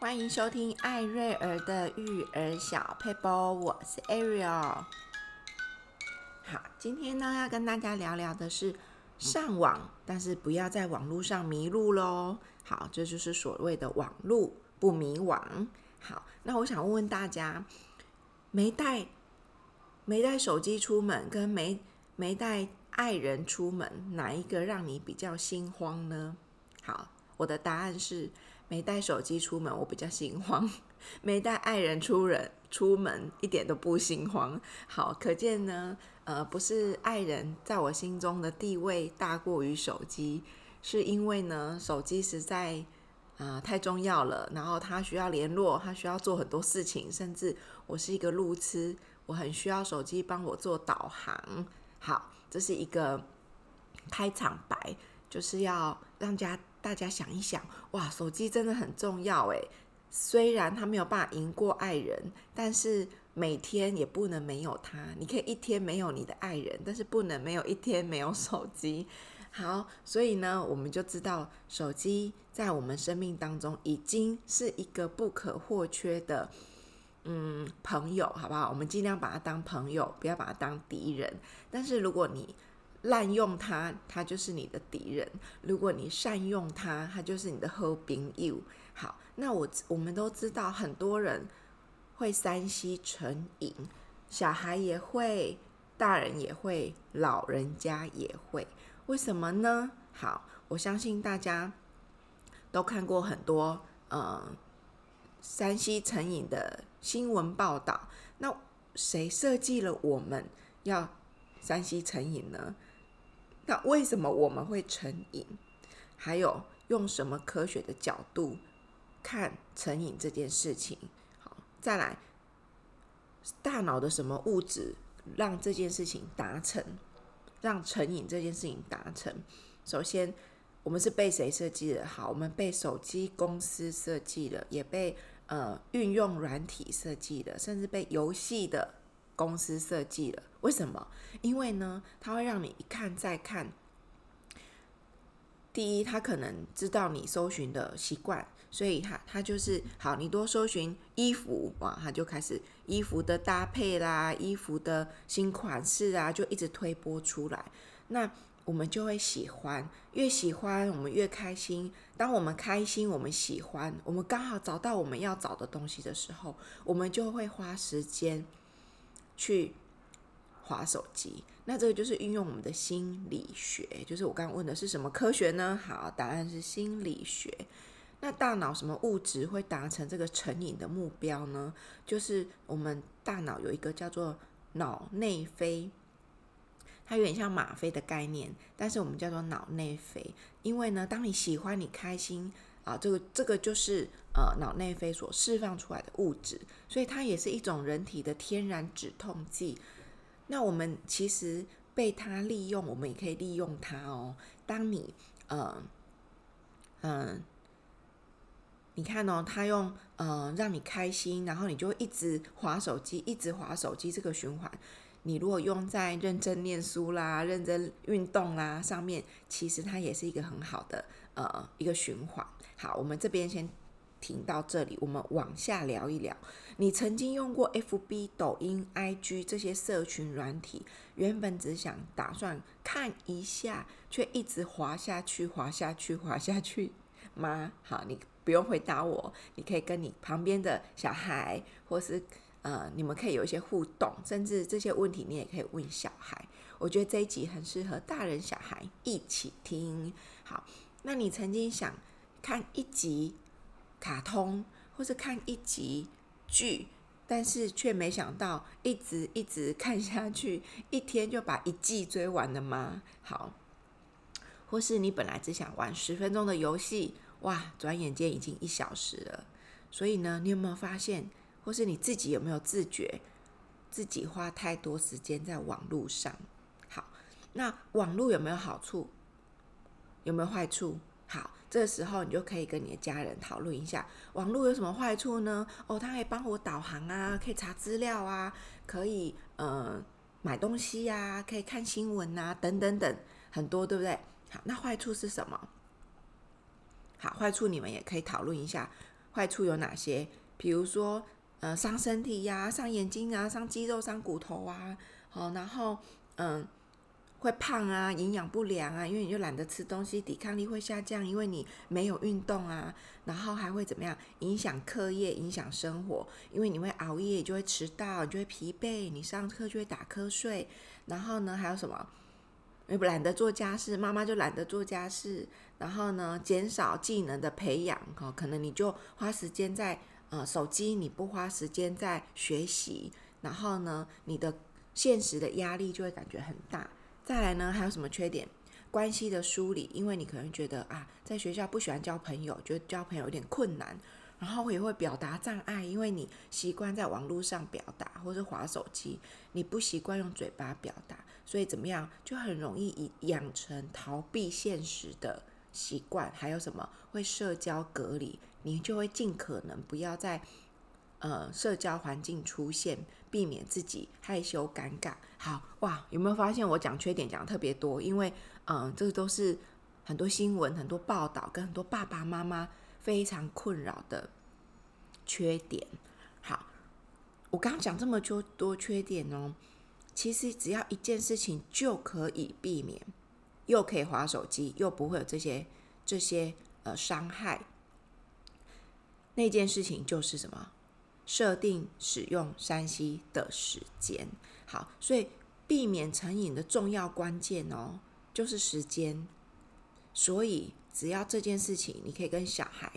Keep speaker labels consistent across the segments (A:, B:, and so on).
A: 欢迎收听艾瑞儿的育儿小佩波，我是 Ariel。好，今天呢要跟大家聊聊的是上网，但是不要在网络上迷路喽。好，这就是所谓的网路不迷网。好，那我想问问大家，没带没带手机出门，跟没没带爱人出门，哪一个让你比较心慌呢？好，我的答案是。没带手机出门，我比较心慌；没带爱人出人出门，一点都不心慌。好，可见呢，呃，不是爱人在我心中的地位大过于手机，是因为呢，手机实在啊、呃、太重要了，然后他需要联络，他需要做很多事情，甚至我是一个路痴，我很需要手机帮我做导航。好，这是一个开场白，就是要让家。大家想一想，哇，手机真的很重要诶。虽然他没有办法赢过爱人，但是每天也不能没有他。你可以一天没有你的爱人，但是不能没有一天没有手机。好，所以呢，我们就知道手机在我们生命当中已经是一个不可或缺的，嗯，朋友，好不好？我们尽量把它当朋友，不要把它当敌人。但是如果你滥用它，它就是你的敌人；如果你善用它，它就是你的好朋友。好，那我我们都知道，很多人会山西成瘾，小孩也会，大人也会，老人家也会。为什么呢？好，我相信大家都看过很多呃山西成瘾的新闻报道。那谁设计了我们要山西成瘾呢？那为什么我们会成瘾？还有用什么科学的角度看成瘾这件事情？好，再来，大脑的什么物质让这件事情达成，让成瘾这件事情达成？首先，我们是被谁设计的？好，我们被手机公司设计的，也被呃运用软体设计的，甚至被游戏的。公司设计了，为什么？因为呢，它会让你一看再看。第一，它可能知道你搜寻的习惯，所以它它就是好，你多搜寻衣服哇，它就开始衣服的搭配啦，衣服的新款式啊，就一直推播出来。那我们就会喜欢，越喜欢我们越开心。当我们开心，我们喜欢，我们刚好找到我们要找的东西的时候，我们就会花时间。去划手机，那这个就是运用我们的心理学，就是我刚刚问的是什么科学呢？好，答案是心理学。那大脑什么物质会达成这个成瘾的目标呢？就是我们大脑有一个叫做脑内啡，它有点像吗啡的概念，但是我们叫做脑内啡，因为呢，当你喜欢，你开心。啊，这个这个就是呃脑内啡所释放出来的物质，所以它也是一种人体的天然止痛剂。那我们其实被它利用，我们也可以利用它哦。当你呃嗯、你看哦，它用呃让你开心，然后你就一直划手机，一直划手机，这个循环。你如果用在认真念书啦、认真运动啦上面，其实它也是一个很好的呃一个循环。好，我们这边先停到这里，我们往下聊一聊。你曾经用过 FB、抖音、IG 这些社群软体，原本只想打算看一下，却一直滑下去、滑下去、滑下去吗？好，你不用回答我，你可以跟你旁边的小孩，或是呃，你们可以有一些互动，甚至这些问题你也可以问小孩。我觉得这一集很适合大人小孩一起听。好，那你曾经想看一集卡通，或是看一集剧，但是却没想到一直一直看下去，一天就把一季追完了吗？好，或是你本来只想玩十分钟的游戏，哇，转眼间已经一小时了。所以呢，你有没有发现，或是你自己有没有自觉，自己花太多时间在网络上？好，那网络有没有好处？有没有坏处？好，这个时候你就可以跟你的家人讨论一下，网络有什么坏处呢？哦，它可以帮我导航啊，可以查资料啊，可以呃买东西呀、可以看新闻啊，等等等，很多，对不对？好，那坏处是什么？好，坏处你们也可以讨论一下。坏处有哪些？比如说，呃，伤身体呀、伤眼睛啊，伤肌肉，伤骨头啊，好，然后，嗯。会胖啊，营养不良啊，因为你就懒得吃东西，抵抗力会下降，因为你没有运动啊，然后还会怎么样？影响课业，影响生活，因为你会熬夜，就会迟到，你就会疲惫，你上课就会打瞌睡，然后呢，还有什么？因为懒得做家事，妈妈就懒得做家事，然后呢，减少技能的培养，哈，可能你就花时间在呃手机，你不花时间在学习，然后呢，你的现实的压力就会感觉很大。再来呢，还有什么缺点？关系的梳理，因为你可能觉得啊，在学校不喜欢交朋友，觉得交朋友有点困难，然后也会表达障碍，因为你习惯在网络上表达，或是滑手机，你不习惯用嘴巴表达，所以怎么样，就很容易以养成逃避现实的习惯。还有什么会社交隔离，你就会尽可能不要在。呃，社交环境出现，避免自己害羞尴尬。好哇，有没有发现我讲缺点讲的特别多？因为，嗯、这个都是很多新闻、很多报道跟很多爸爸妈妈非常困扰的缺点。好，我刚刚讲这么多多缺点哦，其实只要一件事情就可以避免，又可以划手机，又不会有这些这些呃伤害。那件事情就是什么？设定使用 3C 的时间，好，所以避免成瘾的重要关键哦，就是时间。所以只要这件事情，你可以跟小孩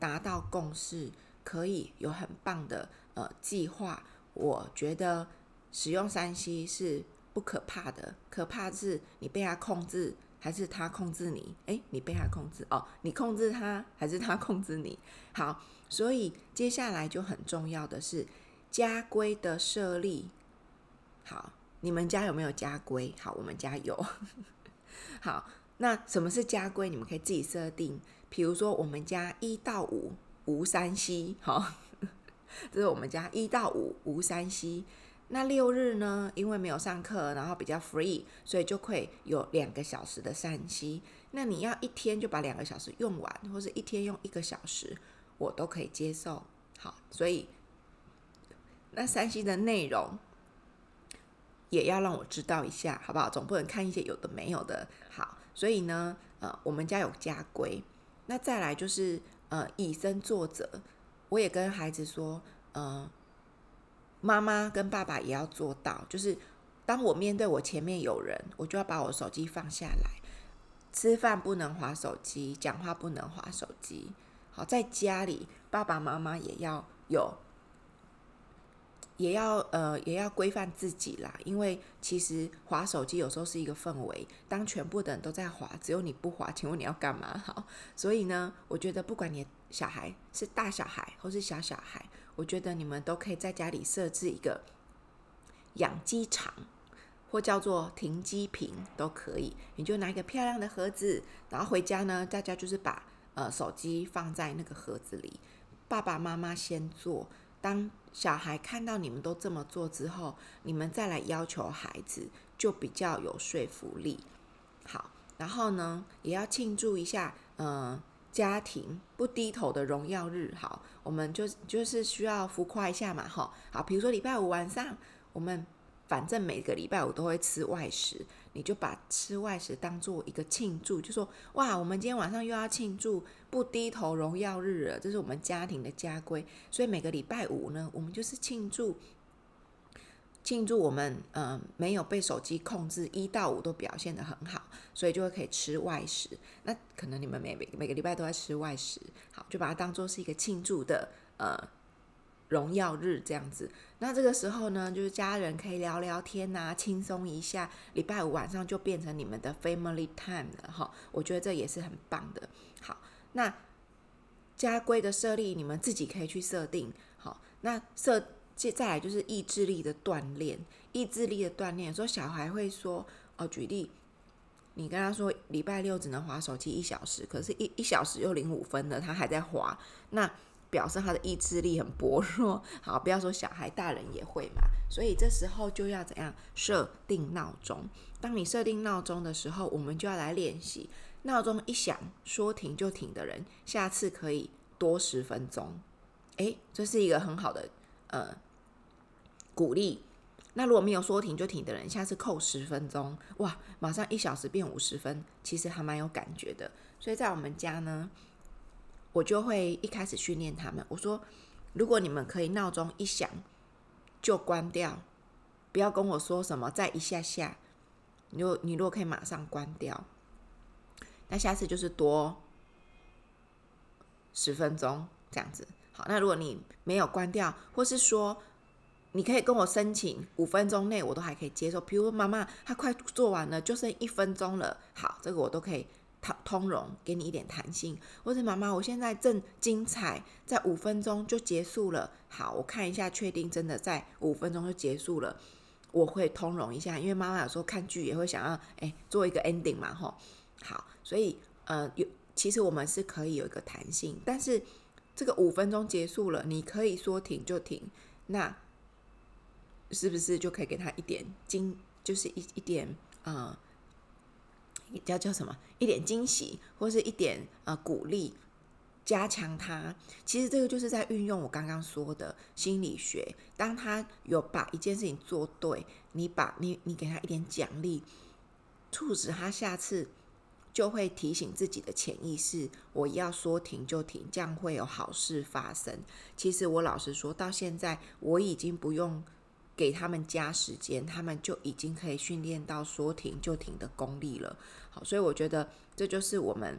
A: 达到共识，可以有很棒的呃计划。我觉得使用 3C 是不可怕的，可怕是你被他控制，还是他控制你？诶，你被他控制哦，你控制他，还是他控制你？好。所以接下来就很重要的是家规的设立。好，你们家有没有家规？好，我们家有。好，那什么是家规？你们可以自己设定。比如说，我们家一到五无 3C。好，这是我们家一到五无 3C。那六日呢？因为没有上课，然后比较 free，所以就会有两个小时的 3C。那你要一天就把两个小时用完，或是一天用一个小时。我都可以接受，好，所以那三 C 的内容也要让我知道一下，好不好？总不能看一些有的没有的。好，所以呢，呃，我们家有家规。那再来就是，呃，以身作则。我也跟孩子说，呃，妈妈跟爸爸也要做到，就是当我面对我前面有人，我就要把我手机放下来，吃饭不能划手机，讲话不能划手机。好，在家里，爸爸妈妈也要有，也要呃，也要规范自己啦。因为其实滑手机有时候是一个氛围，当全部的人都在滑，只有你不滑，请问你要干嘛？好，所以呢，我觉得不管你小孩是大小孩或是小小孩，我觉得你们都可以在家里设置一个养鸡场，或叫做停机坪都可以。你就拿一个漂亮的盒子，然后回家呢，大家就是把。呃，手机放在那个盒子里，爸爸妈妈先做。当小孩看到你们都这么做之后，你们再来要求孩子，就比较有说服力。好，然后呢，也要庆祝一下，呃，家庭不低头的荣耀日。好，我们就就是需要浮夸一下嘛，哈。好，比如说礼拜五晚上，我们。反正每个礼拜我都会吃外食，你就把吃外食当做一个庆祝，就说哇，我们今天晚上又要庆祝不低头荣耀日了，这是我们家庭的家规。所以每个礼拜五呢，我们就是庆祝庆祝我们嗯、没有被手机控制，一到五都表现得很好，所以就会可以吃外食。那可能你们每每每个礼拜都在吃外食，好，就把它当做是一个庆祝的呃。荣耀日这样子，那这个时候呢，就是家人可以聊聊天呐、啊，轻松一下。礼拜五晚上就变成你们的 family time 了哈，我觉得这也是很棒的。好，那家规的设立，你们自己可以去设定。好，那设接再来就是意志力的锻炼，意志力的锻炼。说小孩会说哦，举例，你跟他说礼拜六只能划手机一小时，可是一一小时又零五分了，他还在滑，那。表示他的意志力很薄弱。好，不要说小孩，大人也会嘛。所以这时候就要怎样设定闹钟？当你设定闹钟的时候，我们就要来练习。闹钟一响，说停就停的人，下次可以多十分钟。诶，这是一个很好的呃鼓励。那如果没有说停就停的人，下次扣十分钟，哇，马上一小时变五十分，其实还蛮有感觉的。所以在我们家呢，我就会一开始训练他们，我说，如果你们可以闹钟一响就关掉，不要跟我说什么再一下下，你如你如果可以马上关掉，那下次就是多十分钟这样子。好，那如果你没有关掉，或是说。你可以跟我申请五分钟内，我都还可以接受。比如妈妈，她快做完了，就剩一分钟了。好，这个我都可以通通融，给你一点弹性。或者妈妈，我现在正精彩，在五分钟就结束了。好，我看一下，确定真的在五分钟就结束了，我会通融一下，因为妈妈有时候看剧也会想要哎做一个 ending 嘛，吼。好，所以呃有其实我们是可以有一个弹性，但是这个五分钟结束了，你可以说停就停。那是不是就可以给他一点精，就是一一点呃，叫叫什么？一点惊喜，或是一点呃鼓励，加强他。其实这个就是在运用我刚刚说的心理学。当他有把一件事情做对，你把你你给他一点奖励，促使他下次就会提醒自己的潜意识：我要说停就停，这样会有好事发生。其实我老实说，到现在我已经不用。给他们加时间，他们就已经可以训练到说停就停的功力了。好，所以我觉得这就是我们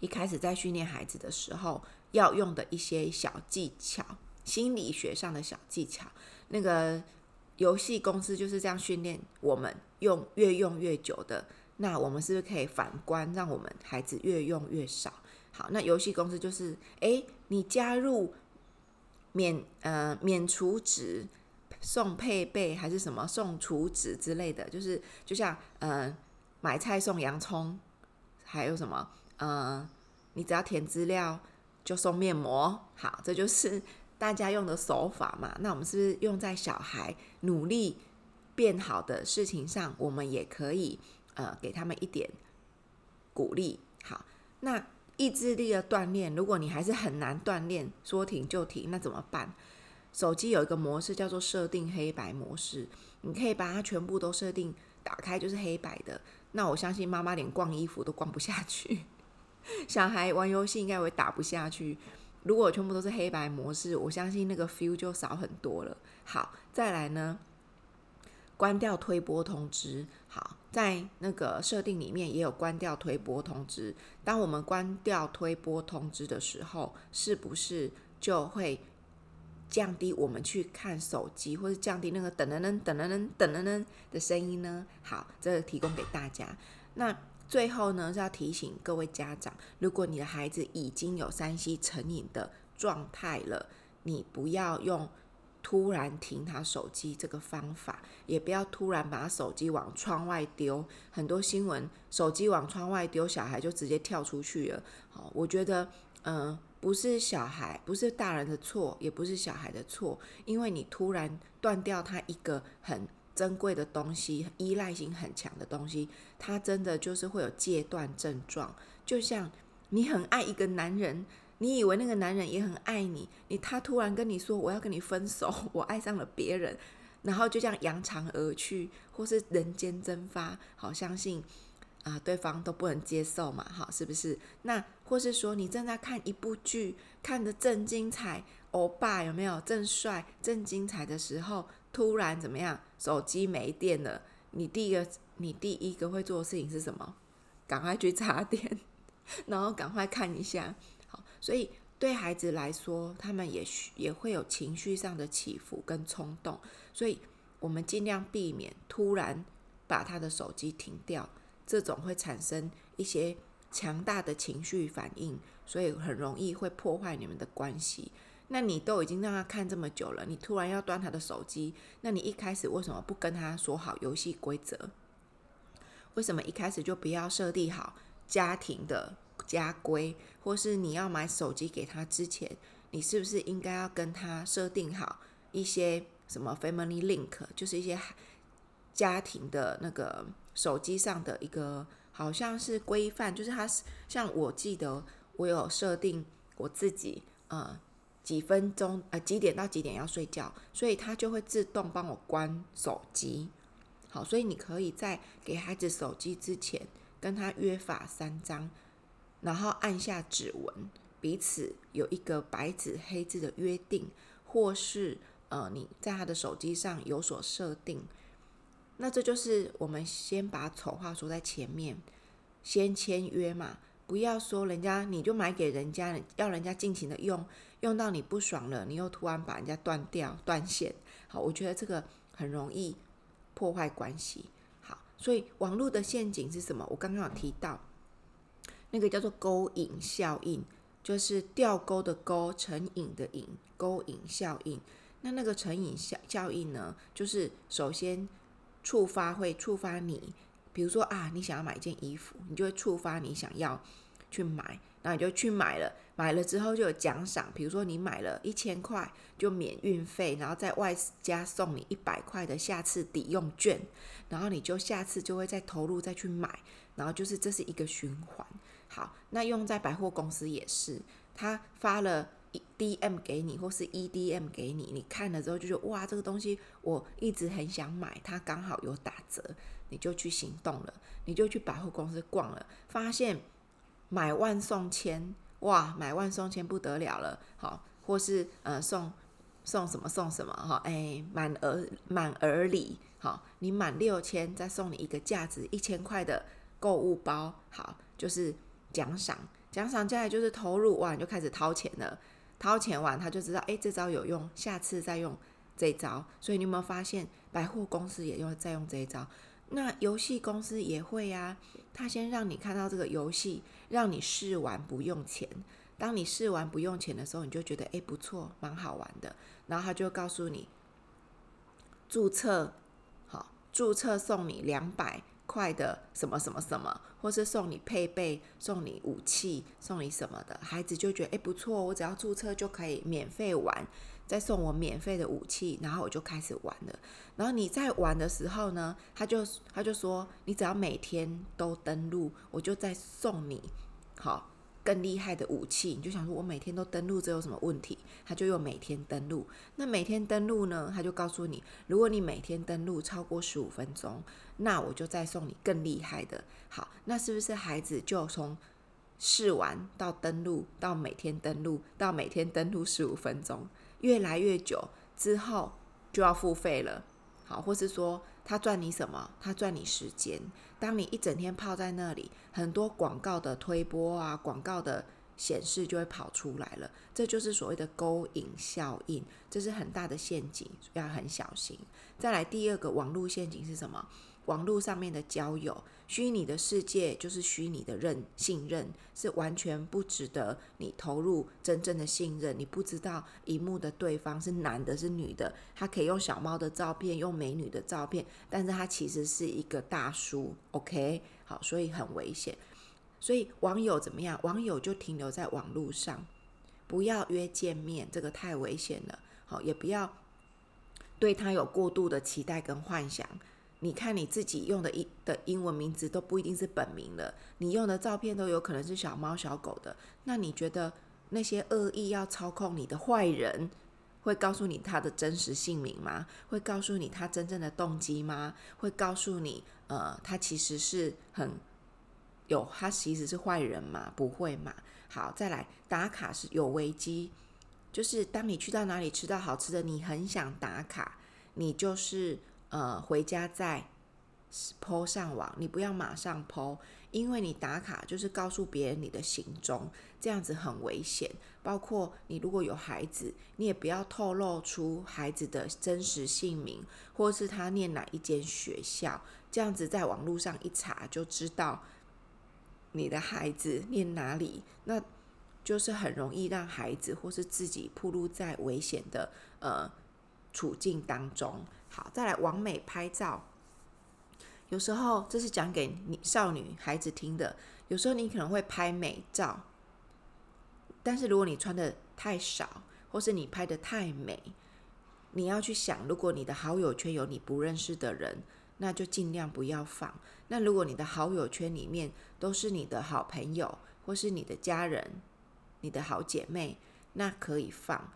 A: 一开始在训练孩子的时候要用的一些小技巧，心理学上的小技巧。那个游戏公司就是这样训练我们，用越用越久的。那我们是不是可以反观，让我们孩子越用越少？好，那游戏公司就是，诶，你加入免呃免除值。送配备还是什么送储值之类的，就是就像呃买菜送洋葱，还有什么呃你只要填资料就送面膜，好，这就是大家用的手法嘛。那我们是不是用在小孩努力变好的事情上，我们也可以呃给他们一点鼓励。好，那意志力的锻炼，如果你还是很难锻炼，说停就停，那怎么办？手机有一个模式叫做设定黑白模式，你可以把它全部都设定打开，就是黑白的。那我相信妈妈连逛衣服都逛不下去，小孩玩游戏应该会打不下去。如果全部都是黑白模式，我相信那个 feel 就少很多了。好，再来呢，关掉推播通知。好，在那个设定里面也有关掉推播通知。当我们关掉推播通知的时候，是不是就会？降低我们去看手机，或者降低那个噔噔噔噔噔噔噔噔的声音呢？好，这个提供给大家。那最后呢，是要提醒各位家长，如果你的孩子已经有 3C 成瘾的状态了，你不要用突然停他手机这个方法，也不要突然把手机往窗外丢。很多新闻，手机往窗外丢，小孩就直接跳出去了。好，我觉得，嗯、不是小孩，不是大人的错，也不是小孩的错，因为你突然断掉他一个很珍贵的东西，依赖性很强的东西，他真的就是会有戒断症状。就像你很爱一个男人，你以为那个男人也很爱你，你他突然跟你说我要跟你分手，我爱上了别人，然后就这样扬长而去，或是人间蒸发，好相信。啊，对方都不能接受嘛，哈，是不是？那或是说，你正在看一部剧，看得正精彩，欧巴有没有正帅、正精彩的时候，突然怎么样？手机没电了，你第一个，你第一个会做的事情是什么？赶快去插电，然后赶快看一下。好，所以对孩子来说，他们也需也会有情绪上的起伏跟冲动，所以我们尽量避免突然把他的手机停掉。这种会产生一些强大的情绪反应，所以很容易会破坏你们的关系。那你都已经让他看这么久了，你突然要断他的手机，那你一开始为什么不跟他说好游戏规则？为什么一开始就不要设定好家庭的家规？或是你要买手机给他之前，你是不是应该要跟他设定好一些什么 family link，就是一些家庭的那个。手机上的一个好像是规范，就是它是像我记得我有设定我自己呃几分钟呃几点到几点要睡觉，所以他就会自动帮我关手机。好，所以你可以在给孩子手机之前，跟他约法三章，然后按下指纹，彼此有一个白纸黑字的约定，或是呃你在他的手机上有所设定。那这就是我们先把丑话说在前面，先签约嘛，不要说人家你就买给人家，要人家尽情的用，用到你不爽了，你又突然把人家断掉断线。好，我觉得这个很容易。破坏关系，好，所以网络的陷阱是什么？我刚刚有提到，那个叫做勾引效应，就是钓钩的钩，成瘾的瘾，勾引效应。那那个成瘾效效应呢，就是首先触发会触发你，比如说啊，你想要买一件衣服，你就会触发你想要去买。那你就去买了，买了之后就有奖赏，比如说你买了一千块就免运费，然后在外加送你一百块的下次抵用券，然后你就下次就会再投入再去买，然后就是这是一个循环。好，那用在百货公司也是，他发了 DM 给你或是 EDM 给你，你看了之后就觉得哇，这个东西我一直很想买，它刚好有打折，你就去行动了，你就去百货公司逛了，发现。买万送千，哇！买万送千不得了了，好，或是呃送送什么送什么哈，哎，满额满额礼，好，你满六千再送你一个价值一千块的购物包，好，就是奖赏，奖赏接下来就是投入，哇，你就开始掏钱了，掏钱完他就知道，哎，这招有用，下次再用这一招，所以你有没有发现百货公司也用在用这一招？那游戏公司也会呀，他先让你看到这个游戏，让你试玩不用钱。当你试玩不用钱的时候，你就觉得诶不错，蛮好玩的。然后他就告诉你，注册好，注册送你两百快的什么什么什么，或是送你配备，送你武器，送你什么的。孩子就觉得诶不错，我只要注册就可以免费玩。再送我免费的武器，然后我就开始玩了。然后你在玩的时候呢，他就他就说，你只要每天都登录，我就再送你好更厉害的武器。你就想说，我每天都登录，这有什么问题？他就用每天登录。那每天登录呢，他就告诉你，如果你每天登录超过十五分钟，那我就再送你更厉害的。好，那是不是孩子就从试玩到登录，到每天登录，到每天登录十五分钟？越来越久之后就要付费了，好，或是说他赚你什么？他赚你时间。当你一整天泡在那里，很多广告的推播啊，广告的显示就会跑出来了。这就是所谓的勾引效应，这是很大的陷阱，要很小心。再来第二个网络陷阱是什么？网络上面的交友，虚拟的世界就是虚拟的认信任，是完全不值得你投入真正的信任。你不知道荧幕的对方是男的，是女的，他可以用小猫的照片，用美女的照片，但是他其实是一个大叔。OK，好，所以很危险。所以网友怎么样？网友就停留在网络上，不要约见面，这个太危险了。好，也不要对他有过度的期待跟幻想。你看你自己用的英的英文名字都不一定是本名了，你用的照片都有可能是小猫小狗的。那你觉得那些恶意要操控你的坏人，会告诉你他的真实姓名吗？会告诉你他真正的动机吗？会告诉你，呃，他其实是很有，他其实是坏人吗？不会嘛。好，再来打卡是有危机，就是当你去到哪里吃到好吃的，你很想打卡，你就是。呃，回家再 po 上网，你不要马上 po，因为你打卡就是告诉别人你的行踪，这样子很危险。包括你如果有孩子，你也不要透露出孩子的真实姓名，或是他念哪一间学校，这样子在网络上一查就知道你的孩子念哪里，那就是很容易让孩子或是自己暴露在危险的呃处境当中。好，再来完美拍照。有时候这是讲给你少女孩子听的。有时候你可能会拍美照，但是如果你穿的太少，或是你拍的太美，你要去想，如果你的好友圈有你不认识的人，那就尽量不要放。那如果你的好友圈里面都是你的好朋友或是你的家人，你的好姐妹，那可以放，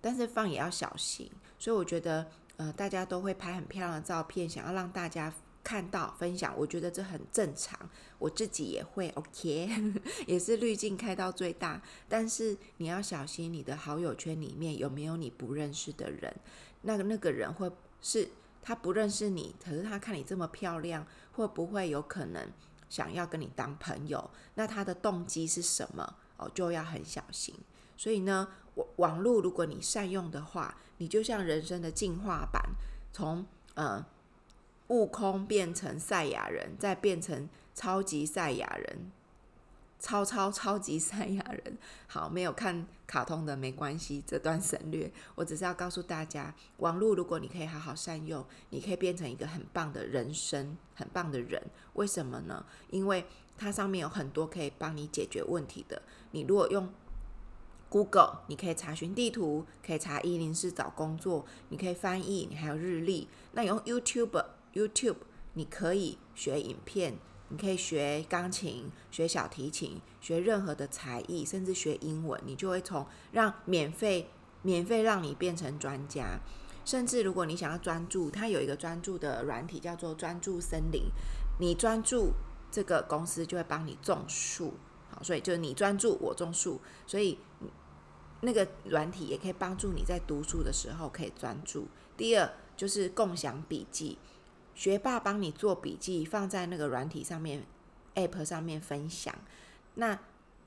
A: 但是放也要小心。所以我觉得，呃，大家都会拍很漂亮的照片，想要让大家看到分享，我觉得这很正常。我自己也会，OK，也是滤镜开到最大。但是你要小心，你的好友圈里面有没有你不认识的人？那个那个人会是他不认识你，可是他看你这么漂亮，会不会有可能想要跟你当朋友？那他的动机是什么？哦，就要很小心。所以呢，网网络如果你善用的话，你就像人生的进化版，从呃悟空变成赛亚人，再变成超级赛亚人。超超超级赛亚人，好，没有看卡通的没关系，这段省略。我只是要告诉大家，网络如果你可以好好善用，你可以变成一个很棒的人生，很棒的人。为什么呢？因为它上面有很多可以帮你解决问题的。你如果用 Google，你可以查询地图，可以查一零四找工作，你可以翻译，你还有日历。那用 YouTube，YouTube，你可以学影片。你可以学钢琴、学小提琴、学任何的才艺，甚至学英文，你就会从让免费、免费让你变成专家。甚至如果你想要专注，它有一个专注的软体叫做专注森林。你专注，这个公司就会帮你种树。好，所以就是你专注，我种树。所以那个软体也可以帮助你在读书的时候可以专注。第二就是共享笔记。学霸帮你做笔记，放在那个软体上面，App 上面分享。那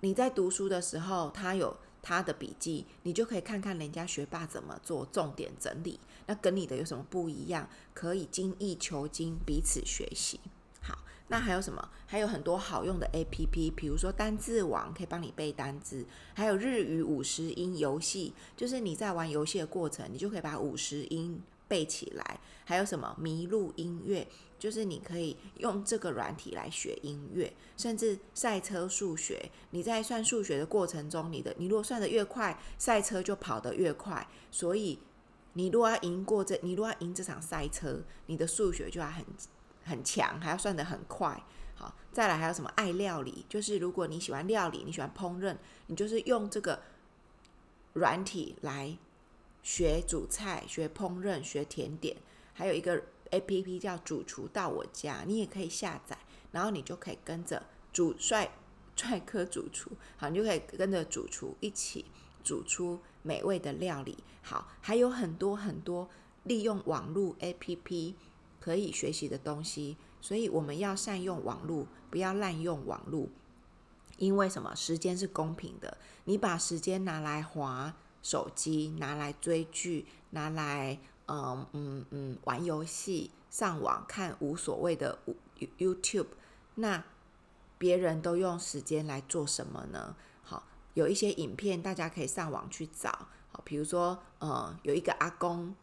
A: 你在读书的时候，他有他的笔记，你就可以看看人家学霸怎么做重点整理。那跟你的有什么不一样？可以精益求精，彼此学习。那还有什么？还有很多好用的 APP，比如说单字网可以帮你背单字，还有日语五十音游戏，就是你在玩游戏的过程，你就可以把五十音。背起来，还有什么麋鹿音乐？就是你可以用这个软体来学音乐，甚至赛车数学。你在算数学的过程中，你的你如果算得越快，赛车就跑得越快。所以你如果要赢过这，你如果要赢这场赛车，你的数学就要很很强，还要算得很快。好，再来还有什么爱料理？就是如果你喜欢料理，你喜欢烹饪，你就是用这个软体来。学煮菜、学烹饪、学甜点，还有一个 APP 叫“主厨到我家”，你也可以下载，然后你就可以跟着主帅帅哥主厨，好，你就可以跟着主厨一起煮出美味的料理。好，还有很多很多利用网络 APP 可以学习的东西，所以我们要善用网络，不要滥用网络，因为什么？时间是公平的，你把时间拿来划。手机拿来追剧，拿来嗯嗯嗯玩游戏、上网看无所谓的 YouTube，那别人都用时间来做什么呢？好，有一些影片大家可以上网去找，好，比如说呃有一个阿公，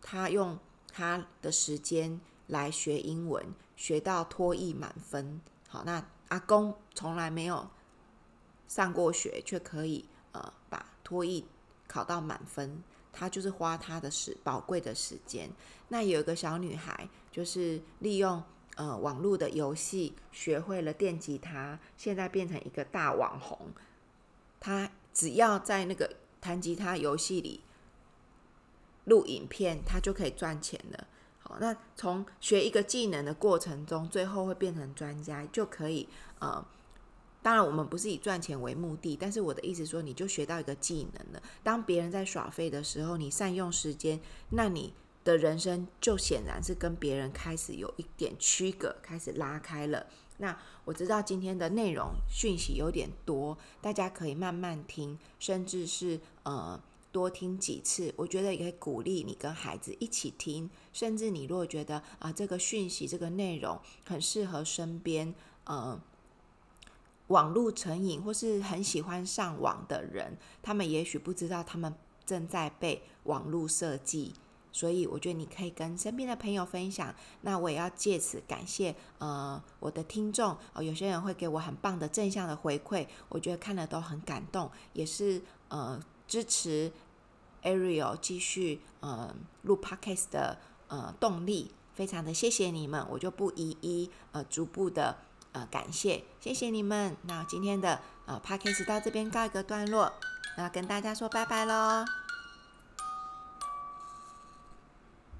A: 他用他的时间来学英文，学到托译满分。好，那阿公从来没有上过学，却可以呃把。托译考到满分，他就是花他的时宝贵的时间。那有一个小女孩，就是利用呃网络的游戏学会了电吉他，现在变成一个大网红。她只要在那个弹吉他游戏里录影片，他就可以赚钱了。好，那从学一个技能的过程中，最后会变成专家，就可以呃。当然，我们不是以赚钱为目的，但是我的意思说，你就学到一个技能了。当别人在耍废的时候，你善用时间，那你的人生就显然是跟别人开始有一点区隔，开始拉开了。那我知道今天的内容讯息有点多，大家可以慢慢听，甚至是呃多听几次。我觉得也可以鼓励你跟孩子一起听，甚至你如果觉得啊、这个讯息这个内容很适合身边呃。网络成瘾或是很喜欢上网的人，他们也许不知道他们正在被网络设计，所以我觉得你可以跟身边的朋友分享。那我也要借此感谢呃我的听众哦、有些人会给我很棒的正向的回馈，我觉得看了都很感动，也是呃支持 Ariel 继续呃录 Podcast 的呃动力，非常的谢谢你们，我就不一一呃逐步的。呃感谢，谢谢你们。那今天的呃 Podcast 到这边告一个段落，那跟大家说拜拜喽。